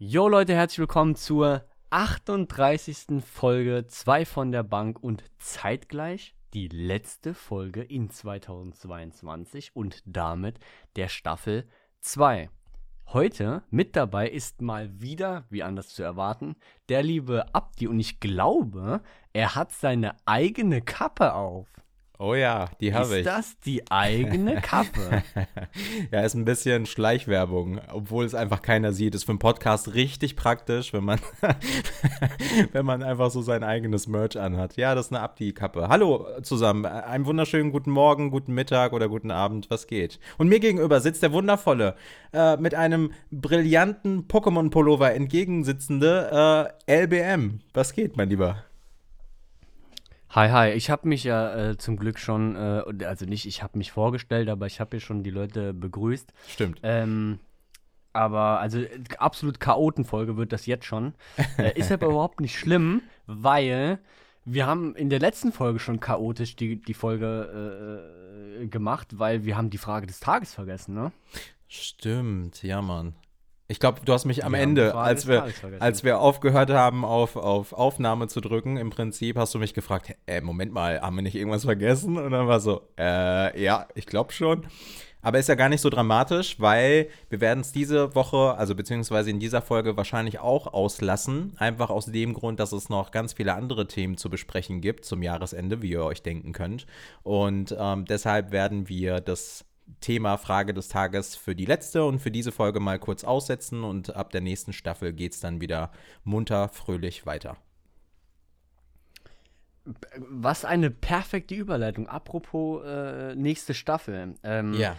Jo Leute, herzlich willkommen zur 38. Folge 2 von der Bank und zeitgleich die letzte Folge in 2022 und damit der Staffel 2. Heute mit dabei ist mal wieder, wie anders zu erwarten, der liebe Abdi und ich glaube, er hat seine eigene Kappe auf. Oh ja, die habe ich. Ist das die eigene Kappe? ja, ist ein bisschen Schleichwerbung, obwohl es einfach keiner sieht. Ist für einen Podcast richtig praktisch, wenn man, wenn man einfach so sein eigenes Merch anhat. Ja, das ist eine Abdi-Kappe. Hallo zusammen, einen wunderschönen guten Morgen, guten Mittag oder guten Abend, was geht? Und mir gegenüber sitzt der wundervolle, äh, mit einem brillanten Pokémon-Pullover entgegensitzende äh, LBM. Was geht, mein Lieber? Hi, hi. Ich habe mich ja äh, zum Glück schon, äh, also nicht, ich habe mich vorgestellt, aber ich habe hier schon die Leute begrüßt. Stimmt. Ähm, aber also absolut Chaotenfolge wird das jetzt schon. Äh, ist aber überhaupt nicht schlimm, weil wir haben in der letzten Folge schon chaotisch die, die Folge äh, gemacht, weil wir haben die Frage des Tages vergessen, ne? Stimmt, ja, Mann. Ich glaube, du hast mich am Ende, als wir, als wir aufgehört haben, auf, auf Aufnahme zu drücken, im Prinzip hast du mich gefragt, äh, Moment mal, haben wir nicht irgendwas vergessen? Und dann war so, äh, ja, ich glaube schon. Aber ist ja gar nicht so dramatisch, weil wir werden es diese Woche, also beziehungsweise in dieser Folge wahrscheinlich auch auslassen. Einfach aus dem Grund, dass es noch ganz viele andere Themen zu besprechen gibt zum Jahresende, wie ihr euch denken könnt. Und ähm, deshalb werden wir das Thema Frage des Tages für die letzte und für diese Folge mal kurz aussetzen und ab der nächsten Staffel geht es dann wieder munter, fröhlich weiter. Was eine perfekte Überleitung. Apropos äh, nächste Staffel. Ähm, ja.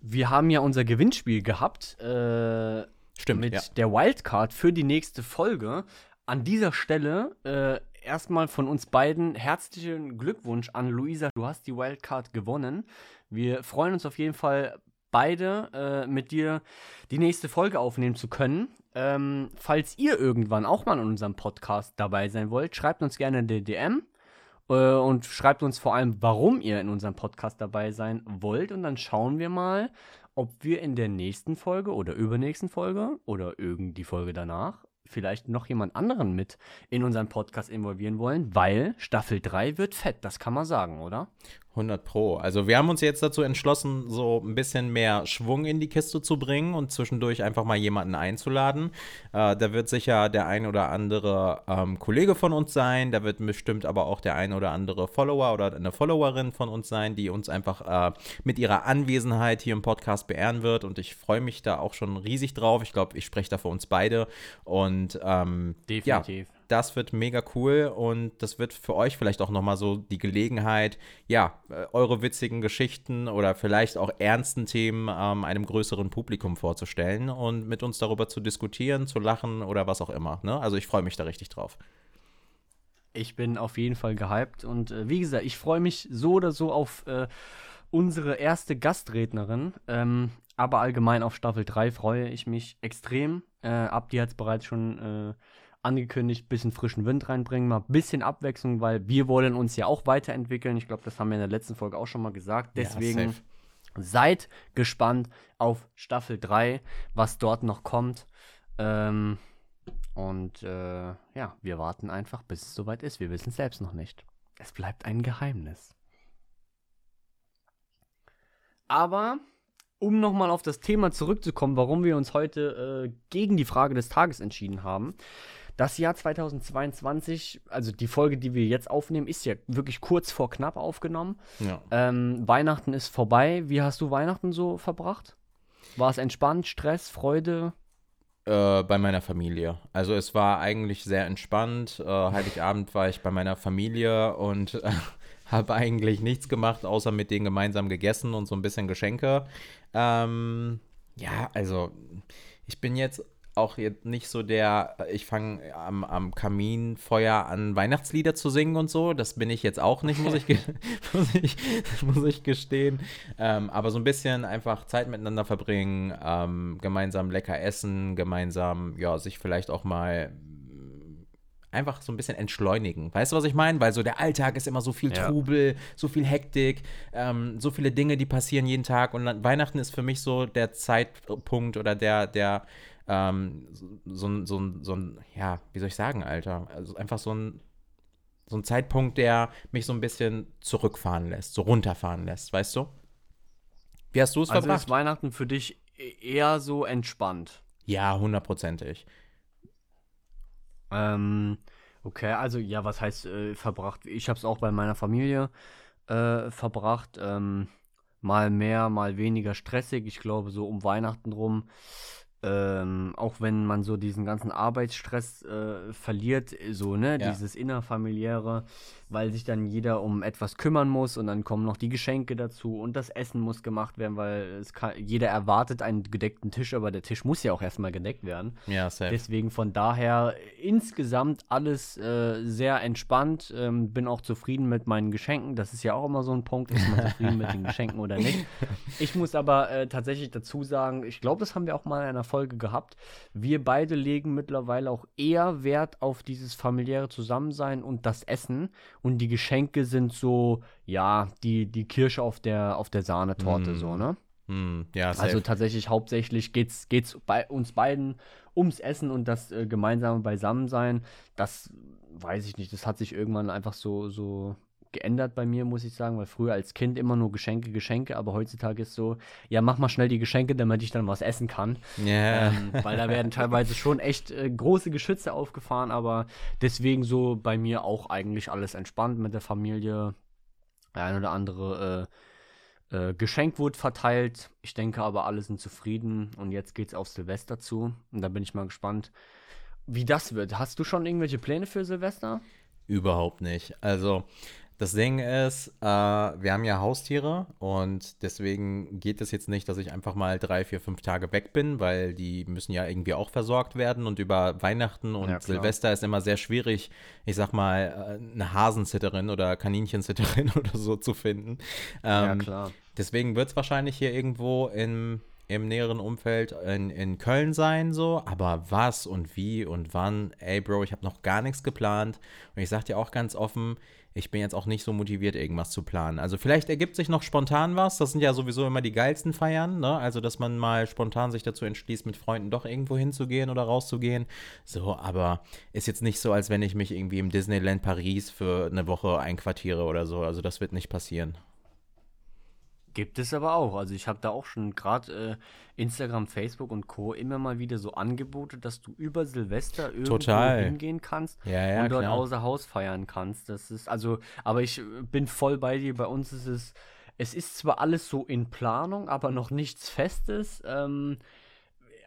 Wir haben ja unser Gewinnspiel gehabt. Äh, Stimmt. Mit ja. der Wildcard für die nächste Folge. An dieser Stelle äh, erstmal von uns beiden herzlichen Glückwunsch an Luisa. Du hast die Wildcard gewonnen. Wir freuen uns auf jeden Fall beide äh, mit dir die nächste Folge aufnehmen zu können. Ähm, falls ihr irgendwann auch mal in unserem Podcast dabei sein wollt, schreibt uns gerne eine DM äh, und schreibt uns vor allem, warum ihr in unserem Podcast dabei sein wollt. Und dann schauen wir mal, ob wir in der nächsten Folge oder übernächsten Folge oder irgend die Folge danach vielleicht noch jemand anderen mit in unseren Podcast involvieren wollen, weil Staffel 3 wird fett, das kann man sagen, oder? 100 Pro. Also wir haben uns jetzt dazu entschlossen, so ein bisschen mehr Schwung in die Kiste zu bringen und zwischendurch einfach mal jemanden einzuladen. Äh, da wird sicher der ein oder andere ähm, Kollege von uns sein, da wird bestimmt aber auch der ein oder andere Follower oder eine Followerin von uns sein, die uns einfach äh, mit ihrer Anwesenheit hier im Podcast beehren wird und ich freue mich da auch schon riesig drauf. Ich glaube, ich spreche da für uns beide und ähm, definitiv. Ja, das wird mega cool und das wird für euch vielleicht auch nochmal so die Gelegenheit, ja, äh, eure witzigen Geschichten oder vielleicht auch ernsten Themen ähm, einem größeren Publikum vorzustellen und mit uns darüber zu diskutieren, zu lachen oder was auch immer. Ne? Also ich freue mich da richtig drauf. Ich bin auf jeden Fall gehypt und äh, wie gesagt, ich freue mich so oder so auf äh, unsere erste Gastrednerin. Ähm, aber allgemein auf Staffel 3 freue ich mich extrem. Äh, Abdi hat es bereits schon äh, angekündigt, bisschen frischen Wind reinbringen, mal ein bisschen Abwechslung, weil wir wollen uns ja auch weiterentwickeln. Ich glaube, das haben wir in der letzten Folge auch schon mal gesagt. Deswegen ja, seid gespannt auf Staffel 3, was dort noch kommt. Ähm, und äh, ja, wir warten einfach, bis es soweit ist. Wir wissen es selbst noch nicht. Es bleibt ein Geheimnis. Aber um nochmal auf das Thema zurückzukommen, warum wir uns heute äh, gegen die Frage des Tages entschieden haben. Das Jahr 2022, also die Folge, die wir jetzt aufnehmen, ist ja wirklich kurz vor knapp aufgenommen. Ja. Ähm, Weihnachten ist vorbei. Wie hast du Weihnachten so verbracht? War es entspannt, Stress, Freude? Äh, bei meiner Familie. Also es war eigentlich sehr entspannt. Äh, Heiligabend war ich bei meiner Familie und äh, habe eigentlich nichts gemacht, außer mit denen gemeinsam gegessen und so ein bisschen Geschenke. Ähm, ja, also ich bin jetzt auch jetzt nicht so der, ich fange am, am Kaminfeuer an, Weihnachtslieder zu singen und so. Das bin ich jetzt auch nicht, muss ich, muss ich, muss ich gestehen. Ähm, aber so ein bisschen einfach Zeit miteinander verbringen, ähm, gemeinsam lecker essen, gemeinsam, ja, sich vielleicht auch mal einfach so ein bisschen entschleunigen. Weißt du, was ich meine? Weil so der Alltag ist immer so viel ja. Trubel, so viel Hektik, ähm, so viele Dinge, die passieren jeden Tag. Und Weihnachten ist für mich so der Zeitpunkt oder der, der ähm, so, so, so, so ein, ja, wie soll ich sagen, Alter? Also einfach so ein, so ein Zeitpunkt, der mich so ein bisschen zurückfahren lässt, so runterfahren lässt, weißt du? Wie hast du es Also verbracht? ist Weihnachten für dich e- eher so entspannt. Ja, hundertprozentig. Ähm, okay, also ja, was heißt äh, verbracht? Ich habe es auch bei meiner Familie äh, verbracht. Ähm, mal mehr, mal weniger stressig. Ich glaube, so um Weihnachten rum. Ähm, auch wenn man so diesen ganzen Arbeitsstress äh, verliert, so, ne, Ja. dieses innerfamiliäre, weil sich dann jeder um etwas kümmern muss und dann kommen noch die Geschenke dazu und das Essen muss gemacht werden, weil es kann, jeder erwartet einen gedeckten Tisch, aber der Tisch muss ja auch erstmal gedeckt werden. Ja, safe. Deswegen von daher insgesamt alles äh, sehr entspannt. Ähm, bin auch zufrieden mit meinen Geschenken. Das ist ja auch immer so ein Punkt. Ist man zufrieden mit den Geschenken oder nicht? Ich muss aber äh, tatsächlich dazu sagen, ich glaube, das haben wir auch mal in einer Folge gehabt. Wir beide legen mittlerweile auch eher Wert auf dieses familiäre Zusammensein und das Essen. Und die Geschenke sind so, ja, die, die Kirsche auf der, auf der Sahnetorte, Mm. so, ne? Hm, ja. Also tatsächlich hauptsächlich geht's geht's bei uns beiden ums Essen und das äh, gemeinsame Beisammensein. Das weiß ich nicht. Das hat sich irgendwann einfach so so geändert bei mir, muss ich sagen, weil früher als Kind immer nur Geschenke, Geschenke, aber heutzutage ist so, ja, mach mal schnell die Geschenke, damit ich dann was essen kann. ja. Ähm, weil da werden teilweise schon echt äh, große Geschütze aufgefahren, aber deswegen so bei mir auch eigentlich alles entspannt mit der Familie. Der ein oder andere äh, äh, Geschenk wurde verteilt. Ich denke aber, alle sind zufrieden und jetzt geht's auf Silvester zu. Und da bin ich mal gespannt, wie das wird. Hast du schon irgendwelche Pläne für Silvester? Überhaupt nicht. Also, das Ding ist, äh, wir haben ja Haustiere und deswegen geht es jetzt nicht, dass ich einfach mal drei, vier, fünf Tage weg bin, weil die müssen ja irgendwie auch versorgt werden und über Weihnachten und Ja. Silvester ist immer sehr schwierig, ich sag mal, äh, eine Hasensitterin oder Kaninchensitterin oder so zu finden. Ähm, klar. Deswegen wird es wahrscheinlich hier irgendwo im, im näheren Umfeld in, in Köln sein, so. Aber was und wie und wann, ey, Bro, ich habe noch gar nichts geplant. Und ich sag dir auch ganz offen, ich bin jetzt auch nicht so motiviert, irgendwas zu planen. Also vielleicht ergibt sich noch spontan was. Das sind ja sowieso immer die geilsten Feiern, ne? Also, dass man mal spontan sich dazu entschließt, mit Freunden doch irgendwo hinzugehen oder rauszugehen. So, aber ist jetzt nicht so, als wenn ich mich irgendwie im Disneyland Paris für eine Woche einquartiere oder so. Also, das wird nicht passieren. Gibt es aber auch. Also ich habe da auch schon gerade äh, Instagram, Facebook und Co. immer mal wieder so Angebote, dass du über Silvester irgendwo Total. hingehen kannst Ja, ja, und dort klar. außer Haus feiern kannst. Das ist also, aber ich äh, bin voll bei dir. Bei uns ist es, es ist zwar alles so in Planung, aber noch nichts Festes. Ähm,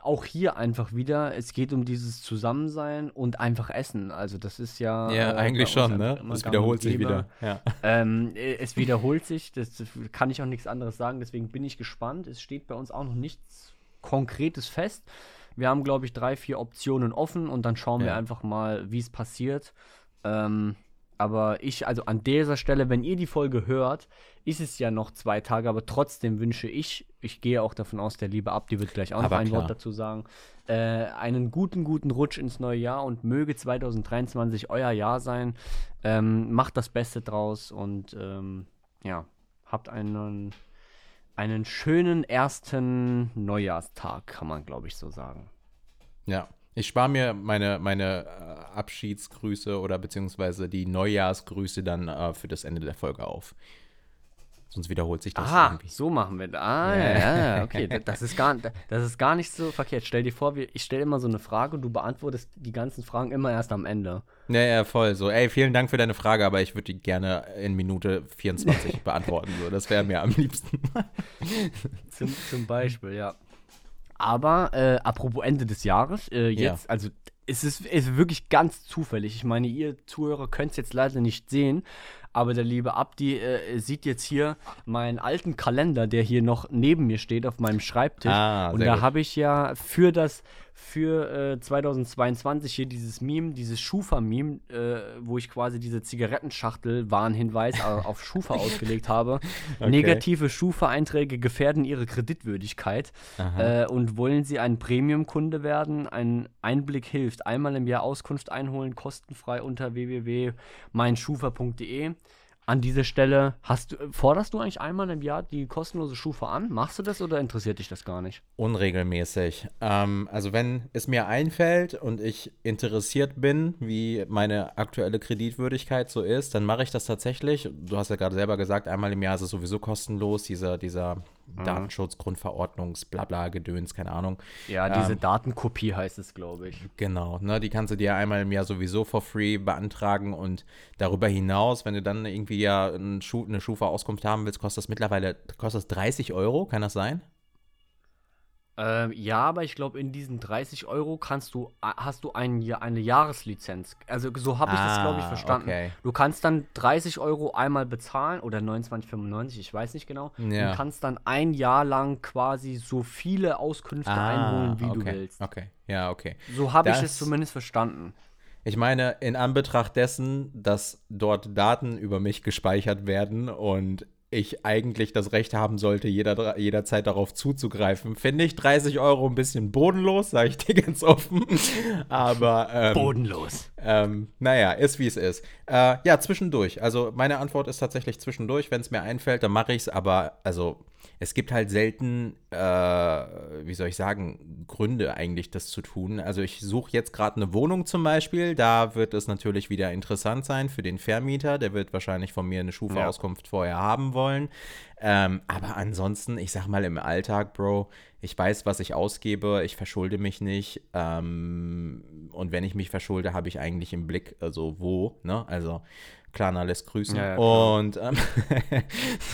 auch hier einfach wieder, es geht um dieses Zusammensein und einfach Essen. Also das ist ja. Ja, äh, eigentlich schon, ne? immer Das gang wiederholt sich wieder. Ja. Ähm, äh, es wiederholt sich, das kann ich auch nichts anderes sagen, deswegen bin ich gespannt. Es steht bei uns auch noch nichts Konkretes fest. Wir haben, glaube ich, drei, vier Optionen offen und dann schauen wir Ja. einfach mal, wie es passiert. Ähm, aber ich, also an dieser Stelle, wenn ihr die Folge hört, ist es ja noch zwei Tage, aber trotzdem wünsche ich, ich gehe auch davon aus, der liebe Abdi wird gleich auch noch Aber ein klar. Wort dazu sagen, äh, einen guten, guten Rutsch ins neue Jahr und möge 2023 euer Jahr sein. Ähm, macht das Beste draus und ähm, ja, habt einen, einen schönen ersten Neujahrstag, kann man, glaube ich, so sagen. Ja. Ich spare mir meine, meine äh, Abschiedsgrüße oder beziehungsweise die Neujahrsgrüße dann äh, für das Ende der Folge auf. Sonst wiederholt sich das Aha, irgendwie. so machen wir das. Ah, ja, ja, ja, okay. Das- Das ist, gar, das ist gar nicht so verkehrt. Stell dir vor, ich stelle immer so eine Frage und du beantwortest die ganzen Fragen immer erst am Ende. Ja, ja, voll. So, ey, vielen Dank für deine Frage, aber ich würde die gerne in Minute 24 beantworten. So, das wäre mir am liebsten. Zum, zum Beispiel, ja. Aber äh, apropos Ende des Jahres, äh, Ja. jetzt, also es ist, es ist wirklich ganz zufällig. Ich meine, ihr Zuhörer könnt es jetzt leider nicht sehen, aber der liebe Abdi äh, sieht jetzt hier meinen alten Kalender, der hier noch neben mir steht auf meinem Schreibtisch. Ah, Und da habe ich ja für das, für äh, 2022 hier dieses Meme, dieses Schufa-Meme, äh, wo ich quasi diese Zigarettenschachtel-Warnhinweis au- auf Schufa ausgelegt habe. Okay. Negative Schufa-Einträge gefährden ihre Kreditwürdigkeit. Äh, und wollen Sie ein Premium-Kunde werden? Ein Einblick hilft. Einmal im Jahr Auskunft einholen, kostenfrei unter www.meinschufa.de. an dieser Stelle, hast du, forderst du eigentlich einmal im Jahr die kostenlose Schufa an? Machst du das oder interessiert dich das gar nicht? Unregelmäßig. Ähm, also wenn es mir einfällt und ich interessiert bin, wie meine aktuelle Kreditwürdigkeit so ist, dann mache ich das tatsächlich. Du hast ja gerade selber gesagt, einmal im Jahr ist es sowieso kostenlos, dieser, dieser mhm. Datenschutz, Grundverordnungs, blabla, Gedöns, keine Ahnung. Ja, diese ähm, Datenkopie heißt es, glaube ich. Genau, ne, die kannst du dir einmal im Jahr sowieso for free beantragen und darüber hinaus, wenn du dann irgendwie ja eine Schufa-Auskunft haben willst, kostet das mittlerweile kostet das 30 Euro, kann das sein? Ähm, ja, aber ich glaube, in diesen 30 Euro kannst du, hast du ein, eine Jahreslizenz. Also so habe ich ah, das, glaube ich, verstanden. Okay. Du kannst dann 30 Euro einmal bezahlen oder 29,95, ich weiß nicht genau. Ja. Und kannst dann ein Jahr lang quasi so viele Auskünfte ah, einholen, wie okay. du willst. Okay, ja, okay. So habe ich es zumindest verstanden. Ich meine, in Anbetracht dessen, dass dort Daten über mich gespeichert werden und ich eigentlich das Recht haben sollte, jeder, jederzeit darauf zuzugreifen, finde ich 30 Euro ein bisschen bodenlos, sage ich dir ganz offen. Aber. Ähm, bodenlos. Ähm, naja, ist wie es ist. Äh, ja, zwischendurch. Also, meine Antwort ist tatsächlich zwischendurch. Wenn es mir einfällt, dann mache ich es. Aber, also, es gibt halt selten, äh, wie soll ich sagen, Gründe eigentlich, das zu tun. Also ich suche jetzt gerade eine Wohnung zum Beispiel. Da wird es natürlich wieder interessant sein für den Vermieter. Der wird wahrscheinlich von mir eine Schufa-Auskunft ja. vorher haben wollen. Ähm, aber ansonsten, ich sag mal im Alltag, Bro, ich weiß, was ich ausgebe, ich verschulde mich nicht. Ähm, und wenn ich mich verschulde, habe ich eigentlich im Blick, also wo, ne? Also Klana lässt grüßen. Ja, ja, und ähm,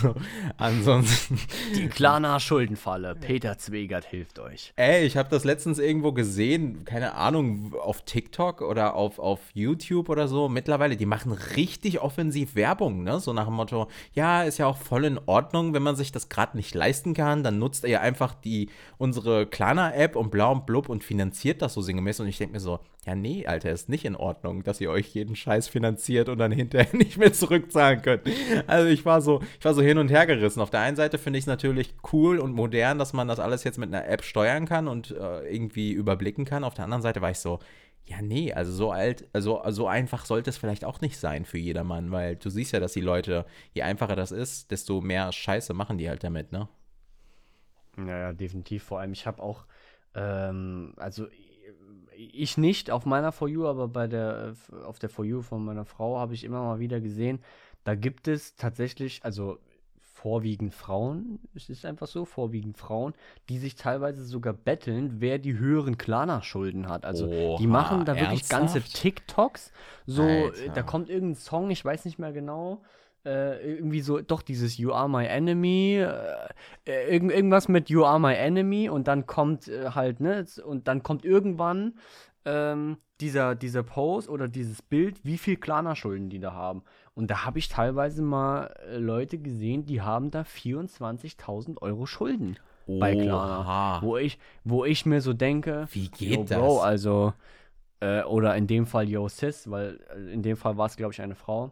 so, ansonsten. Die Klana Schuldenfalle. Peter Zwegert hilft euch. Ey, ich habe das letztens irgendwo gesehen, keine Ahnung, auf TikTok oder auf, auf YouTube oder so. Mittlerweile, die machen richtig offensiv Werbung, ne? So nach dem Motto, ja, ist ja auch voll in Ordnung, wenn man sich das gerade nicht leisten kann, dann nutzt ihr einfach die, unsere Klana-App und blau und blub und finanziert das so sinngemäß. Und ich denke mir so, ja, nee, Alter, ist nicht in Ordnung, dass ihr euch jeden Scheiß finanziert und dann hinterher nicht mehr zurückzahlen könnt. Also ich war so, ich war so hin und her gerissen. Auf der einen Seite finde ich es natürlich cool und modern, dass man das alles jetzt mit einer App steuern kann und äh, irgendwie überblicken kann. Auf der anderen Seite war ich so, ja, nee, also so alt, also so einfach sollte es vielleicht auch nicht sein für jedermann, weil du siehst ja, dass die Leute, je einfacher das ist, desto mehr Scheiße machen die halt damit, ne? Naja, definitiv. Vor allem, ich habe auch, ähm, also ich nicht auf meiner For You, aber bei der, auf der For You von meiner Frau habe ich immer mal wieder gesehen, da gibt es tatsächlich, also vorwiegend Frauen, es ist einfach so, vorwiegend Frauen, die sich teilweise sogar betteln, wer die höheren Klarna-Schulden hat. Also Oha, die machen da wirklich ernsthaft? ganze TikToks, so, Alter. da kommt irgendein Song, ich weiß nicht mehr genau, äh, irgendwie so, doch dieses You are my enemy, äh, äh, irgend, irgendwas mit You are my enemy und dann kommt äh, halt, ne, und dann kommt irgendwann ähm, dieser, dieser Post oder dieses Bild, wie viel Klarna-Schulden die da haben. Und da habe ich teilweise mal äh, Leute gesehen, die haben da 24.000 Euro Schulden Oha. bei Klarna. Wo ich, wo ich mir so denke, wie geht yo, Bro, also, äh, oder in dem Fall Yo Sis, weil in dem Fall war es, glaube ich, eine Frau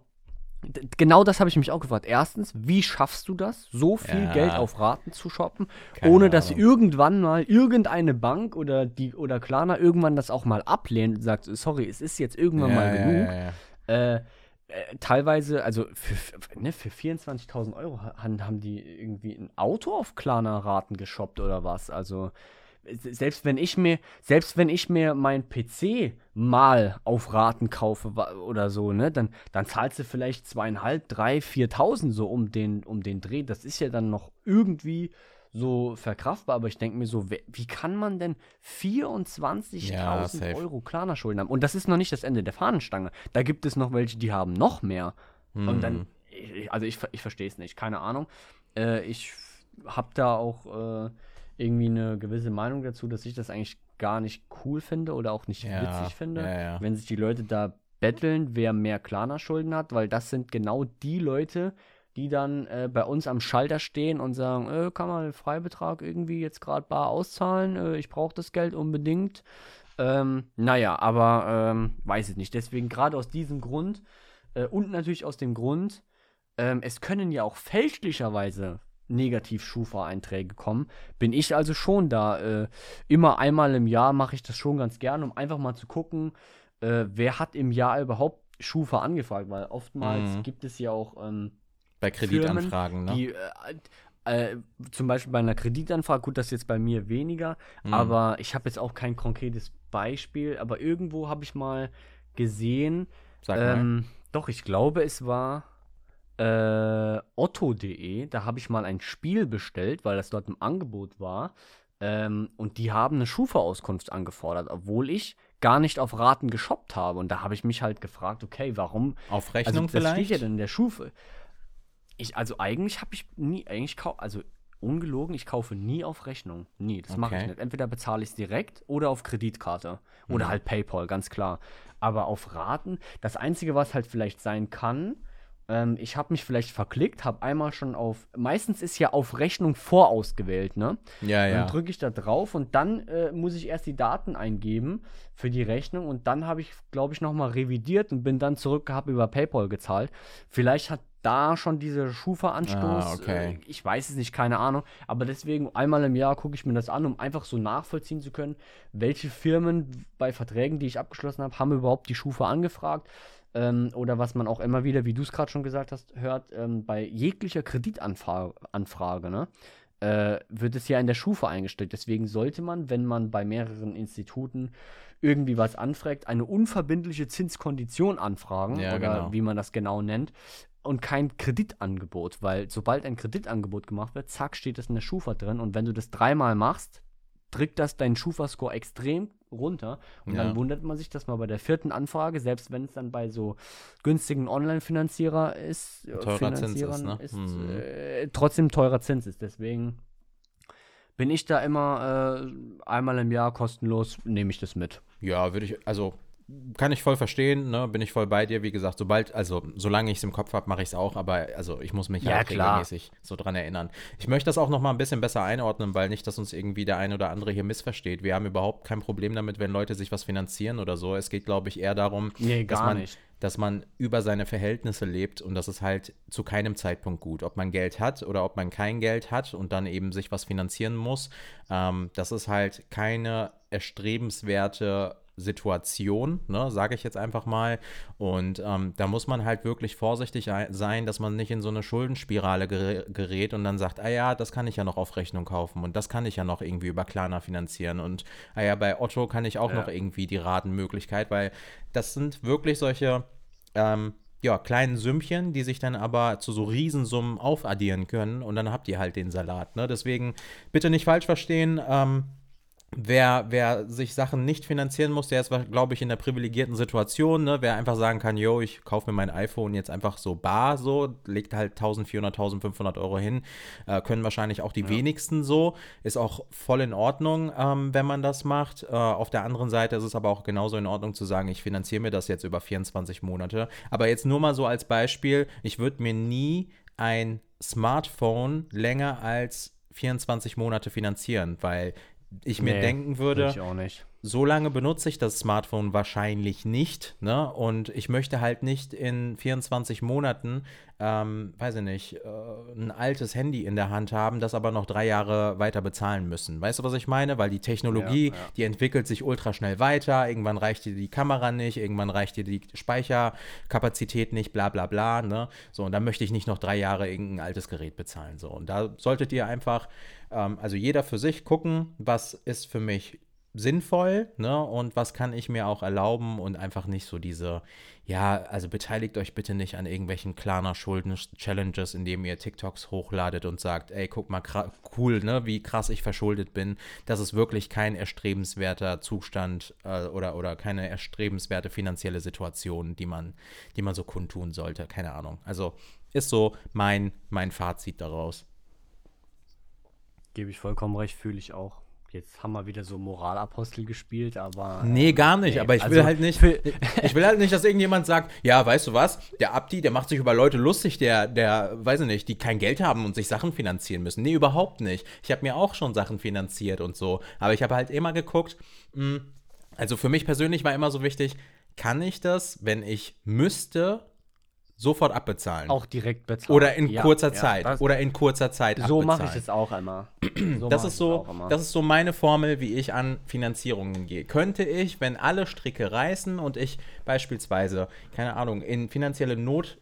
Genau das habe ich mich auch gefragt. Erstens, wie schaffst du das, so viel ja. Geld auf Raten zu shoppen, Keine ohne dass Ahnung. irgendwann mal irgendeine Bank oder die oder Klarna irgendwann das auch mal ablehnt und sagt, sorry, es ist jetzt irgendwann ja, mal genug. Ja, äh, äh, teilweise, also für, für, ne, für 24.000 Euro haben, haben die irgendwie ein Auto auf Klarna-Raten geshoppt oder was. Also selbst wenn ich mir, selbst wenn ich mir mein PC mal auf Raten kaufe oder so, ne, dann, dann zahlst du vielleicht zweieinhalb, drei, viertausend so um den, um den Dreh. Das ist ja dann noch irgendwie so verkraftbar, aber ich denke mir so, wie kann man denn 24.000 ja, Euro Klarna-Schulden haben? Und das ist noch nicht das Ende der Fahnenstange. Da gibt es noch welche, die haben noch mehr. Hm. Und dann, also ich, ich verstehe es nicht, keine Ahnung. Äh, ich habe da auch äh, irgendwie eine gewisse Meinung dazu, dass ich das eigentlich gar nicht cool finde oder auch nicht ja, witzig finde, ja, ja. wenn sich die Leute da betteln, wer mehr Klarna-Schulden hat, weil das sind genau die Leute, die dann äh, bei uns am Schalter stehen und sagen, äh, kann man den Freibetrag irgendwie jetzt gerade bar auszahlen, äh, ich brauche das Geld unbedingt. Ähm, naja, aber ähm, weiß ich nicht. Deswegen gerade aus diesem Grund äh, und natürlich aus dem Grund, ähm, es können ja auch fälschlicherweise Negativ-Schufa-Einträge kommen, bin ich also schon da. Äh, immer einmal im Jahr mache ich das schon ganz gern, um einfach mal zu gucken, äh, wer hat im Jahr überhaupt Schufa angefragt, weil oftmals Mhm. gibt es ja auch ähm, Bei Kreditanfragen, ne? die äh, äh, zum Beispiel bei einer Kreditanfrage, gut, das ist jetzt bei mir weniger, Mhm. aber ich habe jetzt auch kein konkretes Beispiel, aber irgendwo habe ich mal gesehen, Sag mal. ähm, doch, ich glaube, es war äh, otto.de, da habe ich mal ein Spiel bestellt, weil das dort im Angebot war. Ähm, und die haben eine Schufa-Auskunft angefordert, obwohl ich gar nicht auf Raten geshoppt habe. Und da habe ich mich halt gefragt, okay, warum Auf also Rechnung das vielleicht? steht ja dann in der Schufe. Ich, also eigentlich habe ich nie, eigentlich kau also ungelogen, ich kaufe nie auf Rechnung. Nie, das mache ich Okay. nicht. Entweder bezahle ich es direkt oder auf Kreditkarte. Oder Mhm. halt PayPal, ganz klar. Aber auf Raten, das Einzige, was halt vielleicht sein kann, ähm, ich habe mich vielleicht verklickt, habe einmal schon auf, meistens ist ja auf Rechnung vorausgewählt, ne? ja, ja. Dann drücke ich da drauf und dann äh, muss ich erst die Daten eingeben für die Rechnung und dann habe ich, glaube ich, nochmal revidiert und bin dann zurück, habe über PayPal gezahlt. Vielleicht hat da schon dieser Schufa-Anstoß, Ah, okay. äh, ich weiß es nicht, keine Ahnung, aber deswegen einmal im Jahr gucke ich mir das an, um einfach so nachvollziehen zu können, welche Firmen bei Verträgen, die ich abgeschlossen habe, haben überhaupt die Schufa angefragt. Ähm, oder was man auch immer wieder, wie du es gerade schon gesagt hast, hört, ähm, bei jeglicher Kreditanfrage, Anfrage, ne? äh, wird es ja in der Schufa eingestellt. Deswegen sollte man, wenn man bei mehreren Instituten irgendwie was anfragt, eine unverbindliche Zinskondition anfragen Ja, oder genau. wie man das genau nennt und kein Kreditangebot, weil sobald ein Kreditangebot gemacht wird, zack, steht das in der Schufa drin und wenn du das dreimal machst, drückt das deinen Schufa-Score extrem runter und Ja. dann wundert man sich, dass man bei der vierten Anfrage, selbst wenn es dann bei so günstigen Online-Finanzierer ist, äh, Teurer Zins ist, ne? ist Mhm. äh, trotzdem teurer Zins ist. Deswegen bin ich da immer äh, einmal im Jahr kostenlos, nehme ich das mit. Ja, würde ich, also kann ich voll verstehen, ne? Bin ich voll bei dir. Wie gesagt, sobald, also solange ich es im Kopf habe, mache ich es auch, aber also ich muss mich Ja, halt regelmäßig so dran erinnern. Ich möchte das auch noch mal ein bisschen besser einordnen, weil nicht, dass uns irgendwie der ein oder andere hier missversteht. Wir haben überhaupt kein Problem damit, wenn Leute sich was finanzieren oder so. Es geht, glaube ich, eher darum, Nee, dass man, nicht. dass man über seine Verhältnisse lebt und das ist halt zu keinem Zeitpunkt gut. Ob man Geld hat oder ob man kein Geld hat und dann eben sich was finanzieren muss, ähm, das ist halt keine erstrebenswerte Situation, ne, sage ich jetzt einfach mal. Und ähm, da muss man halt wirklich vorsichtig ei- sein, dass man nicht in so eine Schuldenspirale ger gerät und dann sagt, ah ja, das kann ich ja noch auf Rechnung kaufen und das kann ich ja noch irgendwie über Klarna finanzieren und ah ja, bei Otto kann ich auch Ja. noch irgendwie die Ratenmöglichkeit, weil das sind wirklich solche ähm, ja, kleinen Sümmchen, die sich dann aber zu so Riesensummen aufaddieren können und dann habt ihr halt den Salat. Ne? Deswegen bitte nicht falsch verstehen. Ähm, Wer, wer sich Sachen nicht finanzieren muss, der ist, glaube ich, in der privilegierten Situation. Ne? Wer einfach sagen kann, yo, ich kaufe mir mein iPhone jetzt einfach so bar, so, legt halt 1400, 1500 Euro hin, äh, können wahrscheinlich auch die wenigsten so. Ist auch voll in Ordnung, ähm, wenn man das macht. Äh, auf der anderen Seite ist es aber auch genauso in Ordnung zu sagen, ich finanziere mir das jetzt über 24 Monate. Aber jetzt nur mal so als Beispiel, ich würde mir nie ein Smartphone länger als 24 Monate finanzieren, weil ich mir Nee, denken Würde so lange benutze ich das Smartphone wahrscheinlich nicht, ne? Und ich möchte halt nicht in 24 Monaten, ähm, weiß ich nicht, äh, ein altes Handy in der Hand haben, das aber noch drei Jahre weiter bezahlen müssen. Weißt du, was ich meine? Weil die Technologie, Ja, ja. die entwickelt sich ultra schnell weiter. Irgendwann reicht dir die Kamera nicht, irgendwann reicht dir die Speicherkapazität nicht, bla bla bla, ne? So, und dann möchte ich nicht noch drei Jahre irgendein altes Gerät bezahlen. So, und da solltet ihr einfach, ähm, also jeder für sich gucken, was ist für mich sinnvoll, ne? Und was kann ich mir auch erlauben und einfach nicht so diese, ja, also beteiligt euch bitte nicht an irgendwelchen kleiner Schulden-Challenges, indem ihr TikToks hochladet und sagt, ey, guck mal, cool, ne, wie krass ich verschuldet bin. Das ist wirklich kein erstrebenswerter Zustand äh, oder, oder keine erstrebenswerte finanzielle Situation, die man, die man so kundtun sollte. Keine Ahnung. Also ist so mein, mein Fazit daraus. Gebe ich vollkommen recht, fühle ich auch. Jetzt haben wir wieder so Moralapostel gespielt, aber. Nee, ähm, gar nicht, nee, aber ich also will halt nicht, ich will halt nicht, dass irgendjemand sagt, ja, weißt du was, der Abdi, der macht sich über Leute lustig, der, der, weiß ich nicht, die kein Geld haben und sich Sachen finanzieren müssen. Nee, überhaupt nicht. Ich habe mir auch schon Sachen finanziert und so, aber ich habe halt immer geguckt, mh, also für mich persönlich war immer so wichtig, kann ich das, wenn ich müsste, sofort abbezahlen. Auch direkt bezahlen. Oder in Ja, kurzer ja, Zeit. Oder in kurzer Zeit so mache ich das auch immer. So Das ist so, immer. das ist so meine Formel, wie ich an Finanzierungen gehe. Könnte ich, wenn alle Stricke reißen und ich beispielsweise, keine Ahnung, in finanzielle Not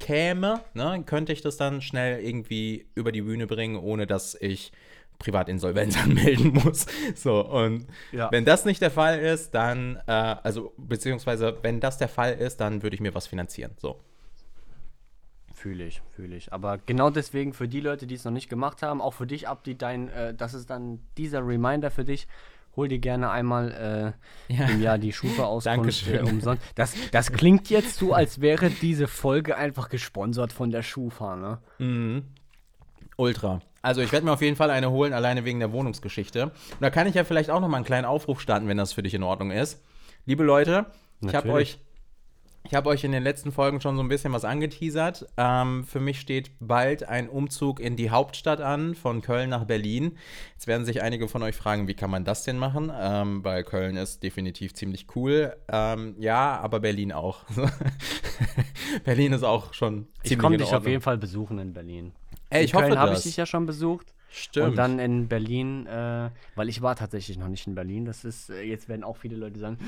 käme, ne, könnte ich das dann schnell irgendwie über die Bühne bringen, ohne dass ich Privatinsolvenz anmelden muss. So, und Ja. wenn das nicht der Fall ist, dann, äh, also, beziehungsweise, wenn das der Fall ist, dann würde ich mir was finanzieren. So. Fühle ich, fühle ich. Aber genau deswegen für die Leute, die es noch nicht gemacht haben, auch für dich, Abdi, dein, äh, das ist dann dieser Reminder für dich. Hol dir gerne einmal äh, Ja. im Jahr die Schufa-Auskunft äh, Dankeschön. umsonst. Das, das klingt jetzt so, als wäre diese Folge einfach gesponsert von der Schufa, ne? Mhm. Ultra. Also ich werde mir auf jeden Fall eine holen, alleine wegen der Wohnungsgeschichte. Und da kann ich ja vielleicht auch noch mal einen kleinen Aufruf starten, wenn das für dich in Ordnung ist. Liebe Leute, ich habe Natürlich. euch, ich habe euch in den letzten Folgen schon so ein bisschen was angeteasert. Ähm, für mich steht bald ein Umzug in die Hauptstadt an, von Köln nach Berlin. Jetzt werden sich einige von euch fragen, wie kann man das denn machen? Ähm, weil Köln ist definitiv ziemlich cool. Ähm, ja, aber Berlin auch. Berlin ist auch schon ziemlich Ich komme dich auf jeden Fall besuchen in Berlin. Ey, in ich hoffe Köln habe ich dich ja schon besucht. Stimmt. Und dann in Berlin, äh, weil ich war tatsächlich noch nicht in Berlin. Das ist, äh, jetzt werden auch viele Leute sagen,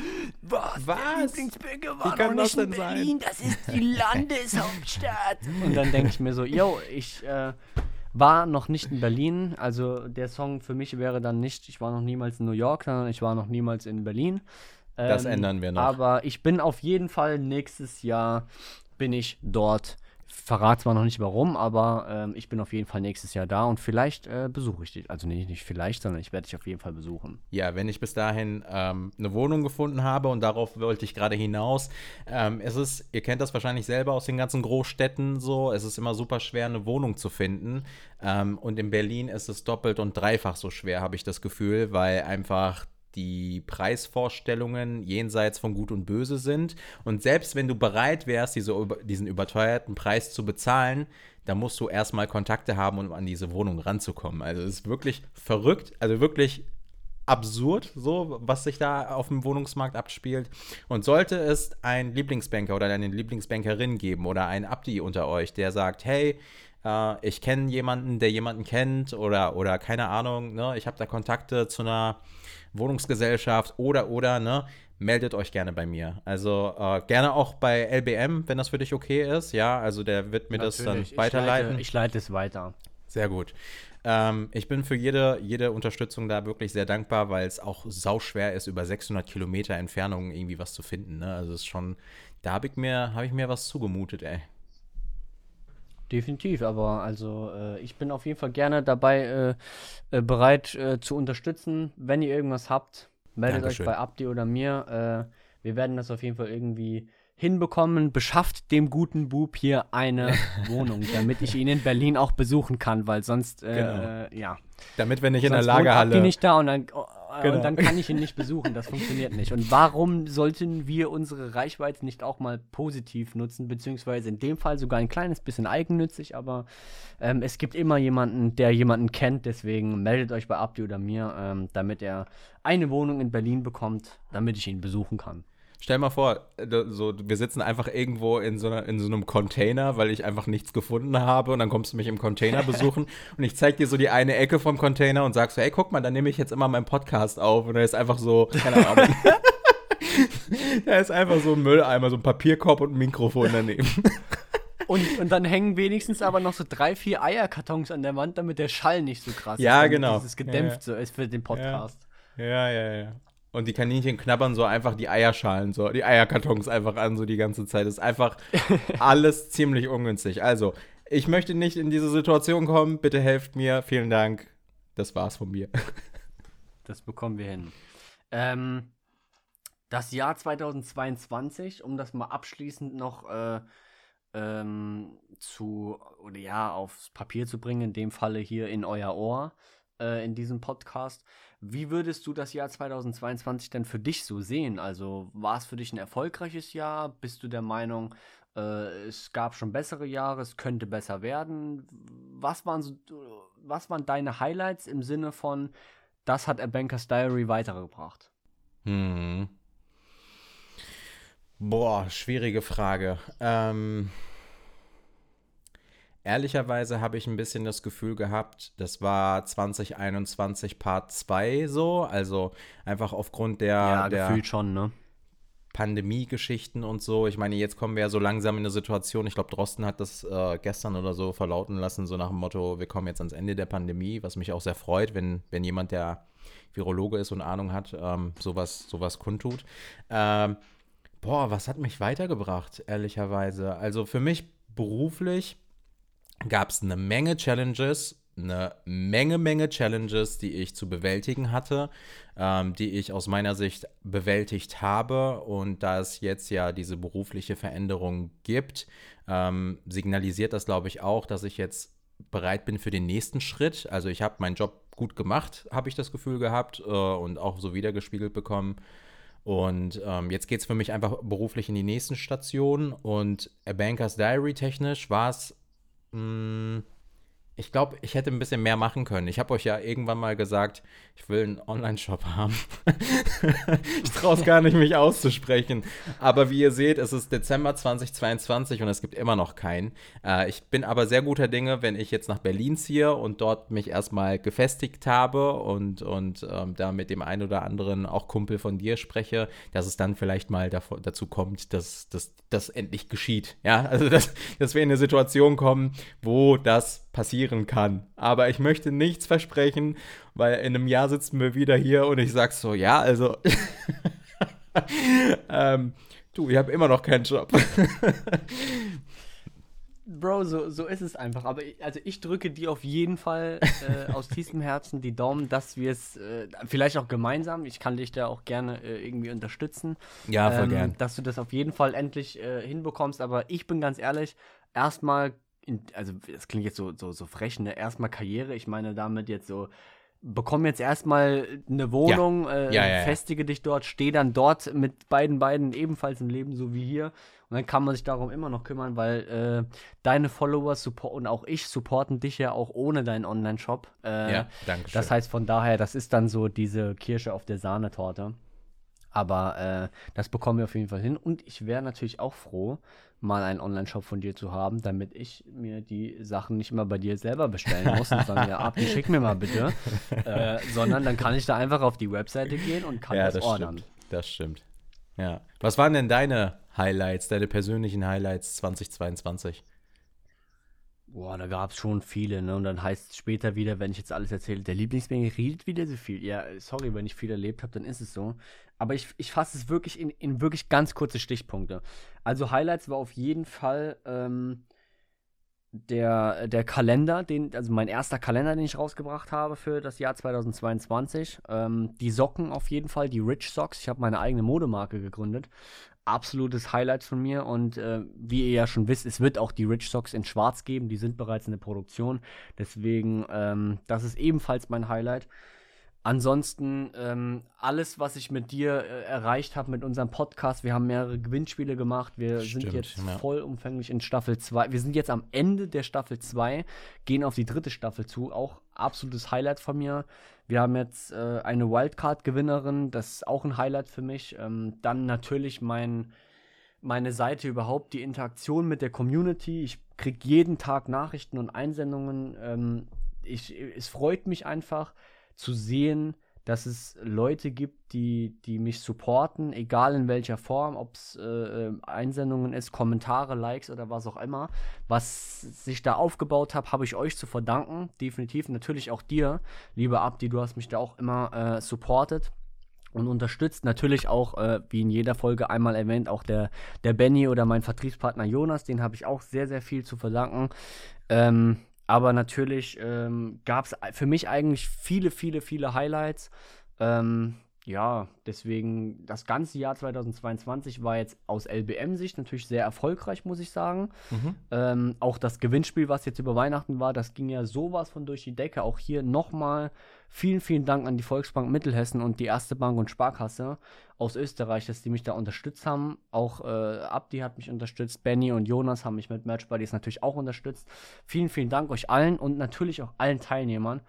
was? Was? Der war Wie kann noch das nicht in denn sein? Berlin, das ist die Landeshauptstadt. Und dann denke ich mir so, yo, ich äh, war noch nicht in Berlin. Also der Song für mich wäre dann nicht, ich war noch niemals in New York, sondern ich war noch niemals in Berlin. Das Ähm, ändern wir noch. Aber ich bin auf jeden Fall nächstes Jahr bin ich dort. Verrat zwar noch nicht warum, aber ähm, ich bin auf jeden Fall nächstes Jahr da und vielleicht äh, besuche ich dich. Also nee, nicht vielleicht, sondern ich werde dich auf jeden Fall besuchen. Ja, wenn ich bis dahin ähm, eine Wohnung gefunden habe und darauf wollte ich gerade hinaus. Ähm, es ist, ihr kennt das wahrscheinlich selber aus den ganzen Großstädten so, es ist immer super schwer, eine Wohnung zu finden. Ähm, und in Berlin ist es doppelt und dreifach so schwer, habe ich das Gefühl, weil einfach die Preisvorstellungen jenseits von Gut und Böse sind. Und selbst wenn du bereit wärst, diese, diesen überteuerten Preis zu bezahlen, da musst du erstmal Kontakte haben, um an diese Wohnung ranzukommen. Also es ist wirklich verrückt, also wirklich absurd, so was sich da auf dem Wohnungsmarkt abspielt. Und sollte es einen Lieblingsbanker oder eine Lieblingsbankerin geben oder einen Abdi unter euch, der sagt, hey, äh, ich kenne jemanden, der jemanden kennt oder, oder keine Ahnung, ne, ich habe da Kontakte zu einer Wohnungsgesellschaft oder, oder, ne, meldet euch gerne bei mir. Also äh, gerne auch bei LBM, wenn das für dich okay ist. Ja, also der wird mir das dann Natürlich, ich weiterleiten. leite- Ich leite es weiter. Sehr gut. Ähm, ich bin für jede, jede Unterstützung da wirklich sehr dankbar, weil es auch sauschwer ist, über 600 Kilometer Entfernung irgendwie was zu finden. Ne? Also es ist schon, da habe ich, mir- hab ich mir was zugemutet, ey. Definitiv, aber also äh, ich bin auf jeden Fall gerne dabei, äh, äh, bereit äh, zu unterstützen. Wenn ihr irgendwas habt, meldet Dankeschön. euch bei Abdi oder mir. Äh, wir werden das auf jeden Fall irgendwie hinbekommen. Beschafft dem guten Bub hier eine Wohnung, damit ich ihn in Berlin auch besuchen kann, weil sonst, äh, Genau. ja. Damit wir nicht in der Sonst wohnt Abdi Lagerhalle. nicht da und dann, oh, Genau. und dann kann ich ihn nicht besuchen. Das funktioniert nicht. Und warum sollten wir unsere Reichweite nicht auch mal positiv nutzen, beziehungsweise in dem Fall sogar ein kleines bisschen eigennützig, aber ähm, es gibt immer jemanden, der jemanden kennt, deswegen meldet euch bei Abdi oder mir, ähm, damit er eine Wohnung in Berlin bekommt, damit ich ihn besuchen kann. Stell mal vor, so, wir sitzen einfach irgendwo in so, einer, in so einem Container, weil ich einfach nichts gefunden habe und dann kommst du mich im Container besuchen und ich zeig dir so die eine Ecke vom Container und sagst so, hey, guck mal, dann nehme ich jetzt immer meinen Podcast auf und da ist einfach so, keine Ahnung. da ist einfach so ein Mülleimer, so ein Papierkorb und ein Mikrofon daneben. Und, und dann hängen wenigstens aber noch so drei, vier Eierkartons an der Wand, damit der Schall nicht so krass Ja, ist. damit genau. Dieses gedämpft Ja, so ist für den Podcast. Ja, ja, ja. Und die Kaninchen knabbern so einfach die Eierschalen, so die Eierkartons einfach an, so die ganze Zeit. Das ist einfach alles ziemlich ungünstig. Also, ich möchte nicht in diese Situation kommen. Bitte helft mir. Vielen Dank. Das war's von mir. Das bekommen wir hin. Ähm, das Jahr 2022, um das mal abschließend noch äh, ähm, zu, oder ja, aufs Papier zu bringen, in dem Falle hier in euer Ohr, äh, in diesem Podcast. Wie würdest du das Jahr 2022 denn für dich so sehen? Also war es für dich ein erfolgreiches Jahr? Bist du der Meinung, äh, es gab schon bessere Jahre, es könnte besser werden? Was waren, so, was waren deine Highlights im Sinne von, das hat A Banker's Diary weitergebracht? Hm. Boah, schwierige Frage. Ähm, ehrlicherweise habe ich ein bisschen das Gefühl gehabt, das war 2021 Part 2 so, also einfach aufgrund der, Ja, der schon, ne? Pandemie-Geschichten und so. Ich meine, jetzt kommen wir ja so langsam in eine Situation, ich glaube, Drosten hat das äh, gestern oder so verlauten lassen, so nach dem Motto, wir kommen jetzt ans Ende der Pandemie, was mich auch sehr freut, wenn, wenn jemand, der Virologe ist und Ahnung hat, ähm, sowas, sowas kundtut. Ähm, boah, was hat mich weitergebracht, ehrlicherweise? Also für mich beruflich gab es eine Menge Challenges, eine Menge, Menge Challenges, die ich zu bewältigen hatte, ähm, die ich aus meiner Sicht bewältigt habe. Und da es jetzt ja diese berufliche Veränderung gibt, ähm, signalisiert das, glaube ich, auch, dass ich jetzt bereit bin für den nächsten Schritt. Also ich habe meinen Job gut gemacht, habe ich das Gefühl gehabt äh, und auch so wiedergespiegelt bekommen. Und ähm, jetzt geht es für mich einfach beruflich in die nächsten Stationen. Und A Banker's Diary technisch war es Mm, Ich glaube, ich hätte ein bisschen mehr machen können. Ich habe euch ja irgendwann mal gesagt, ich will einen Online-Shop haben. ich traue es gar nicht, mich auszusprechen. Aber wie ihr seht, es ist Dezember 2022 und es gibt immer noch keinen. Äh, ich bin aber sehr guter Dinge, wenn ich jetzt nach Berlin ziehe und dort mich erstmal gefestigt habe und, und ähm, da mit dem einen oder anderen auch Kumpel von dir spreche, dass es dann vielleicht mal dazu kommt, dass das endlich geschieht. Ja, also dass, dass wir in eine Situation kommen, wo das passieren kann. Aber ich möchte nichts versprechen, weil in einem Jahr sitzen wir wieder hier und ich sag so, ja, also ähm, du, ich habe immer noch keinen Job. Bro, so, so ist es einfach. Aber ich, also ich drücke dir auf jeden Fall äh, aus tiefstem Herzen die Daumen, dass wir es äh, vielleicht auch gemeinsam, ich kann dich da auch gerne äh, irgendwie unterstützen. Ja, voll ähm, gern. Dass du das auf jeden Fall endlich äh, hinbekommst. Aber ich bin ganz ehrlich, erstmal, in- also das klingt jetzt so, so, so frech, ne? Erstmal Karriere. Ich meine damit jetzt so, bekomm jetzt erstmal eine Wohnung, äh, Ja, ja, ja. festige dich dort, steh dann dort mit beiden beiden ebenfalls im Leben, so wie hier. Und dann kann man sich darum immer noch kümmern, weil äh, deine Follower support und auch ich supporten dich ja auch ohne deinen Online-Shop. Äh, ja, danke schön. das heißt von daher, das ist dann so diese Kirsche auf der Sahnetorte. Aber äh, das bekommen wir auf jeden Fall hin. Und ich wäre natürlich auch froh, mal einen Online-Shop von dir zu haben, damit ich mir die Sachen nicht immer bei dir selber bestellen muss und sagen, ja, ab, die schick mir mal bitte. äh, sondern dann kann ich da einfach auf die Webseite gehen und kann ja, das, das ordern. stimmt. Das stimmt. Ja. Was waren denn deine Highlights, deine persönlichen Highlights 2022? Boah, da gab es schon viele, ne? Und dann heißt es später wieder, wenn ich jetzt alles erzähle, der Lieblingsmenge redet wieder so viel. Ja, sorry, wenn ich viel erlebt habe, dann ist es so. Aber ich, ich fasse es wirklich in, in wirklich ganz kurze Stichpunkte. Also Highlights war auf jeden Fall ähm, der, der Kalender, den, also mein erster Kalender, den ich rausgebracht habe für das Jahr 2022. Ähm, die Socken auf jeden Fall, die Rich Socks. Ich habe meine eigene Modemarke gegründet. Absolutes Highlight von mir und äh, wie ihr ja schon wisst, es wird auch die Rich Socks in Schwarz geben. Die sind bereits in der Produktion. Deswegen, ähm, das ist ebenfalls mein Highlight. Ansonsten ähm, alles, was ich mit dir äh, erreicht habe mit unserem Podcast. Wir haben mehrere Gewinnspiele gemacht. Wir sind Stimmt, jetzt ja. vollumfänglich in Staffel 2. Wir sind jetzt am Ende der Staffel 2, gehen auf die dritte Staffel zu. Auch absolutes Highlight von mir. Wir haben jetzt äh, eine Wildcard-Gewinnerin. Das ist auch ein Highlight für mich. Ähm, dann natürlich mein, meine Seite überhaupt, die Interaktion mit der Community. Ich kriege jeden Tag Nachrichten und Einsendungen. Ähm, ich, es freut mich einfach zu sehen, dass es Leute gibt, die, die mich supporten, egal in welcher Form, ob es äh, äh, Einsendungen ist, Kommentare, Likes oder was auch immer. Was sich da aufgebaut hat, habe ich euch zu verdanken. Definitiv. Natürlich auch dir, lieber Abdi, du hast mich da auch immer äh, supportet und unterstützt. Natürlich auch, äh, wie in jeder Folge einmal erwähnt, auch der, der Benny oder mein Vertriebspartner Jonas, den habe ich auch sehr, sehr viel zu verdanken. Ähm, aber natürlich ähm, gab es für mich eigentlich viele, viele, viele Highlights. Ähm, ja, deswegen das ganze Jahr 2022 war jetzt aus LBM-Sicht natürlich sehr erfolgreich, muss ich sagen. Ähm, auch das Gewinnspiel, was jetzt über Weihnachten war, das ging ja sowas von durch die Decke. Auch hier nochmal vielen, vielen Dank an die Volksbank Mittelhessen und die Erste Bank und Sparkasse aus Österreich, dass die mich da unterstützt haben. Auch äh, Abdi hat mich unterstützt, Benny und Jonas haben mich mit Match Buddies natürlich auch unterstützt. Vielen, vielen Dank euch allen und natürlich auch allen Teilnehmern.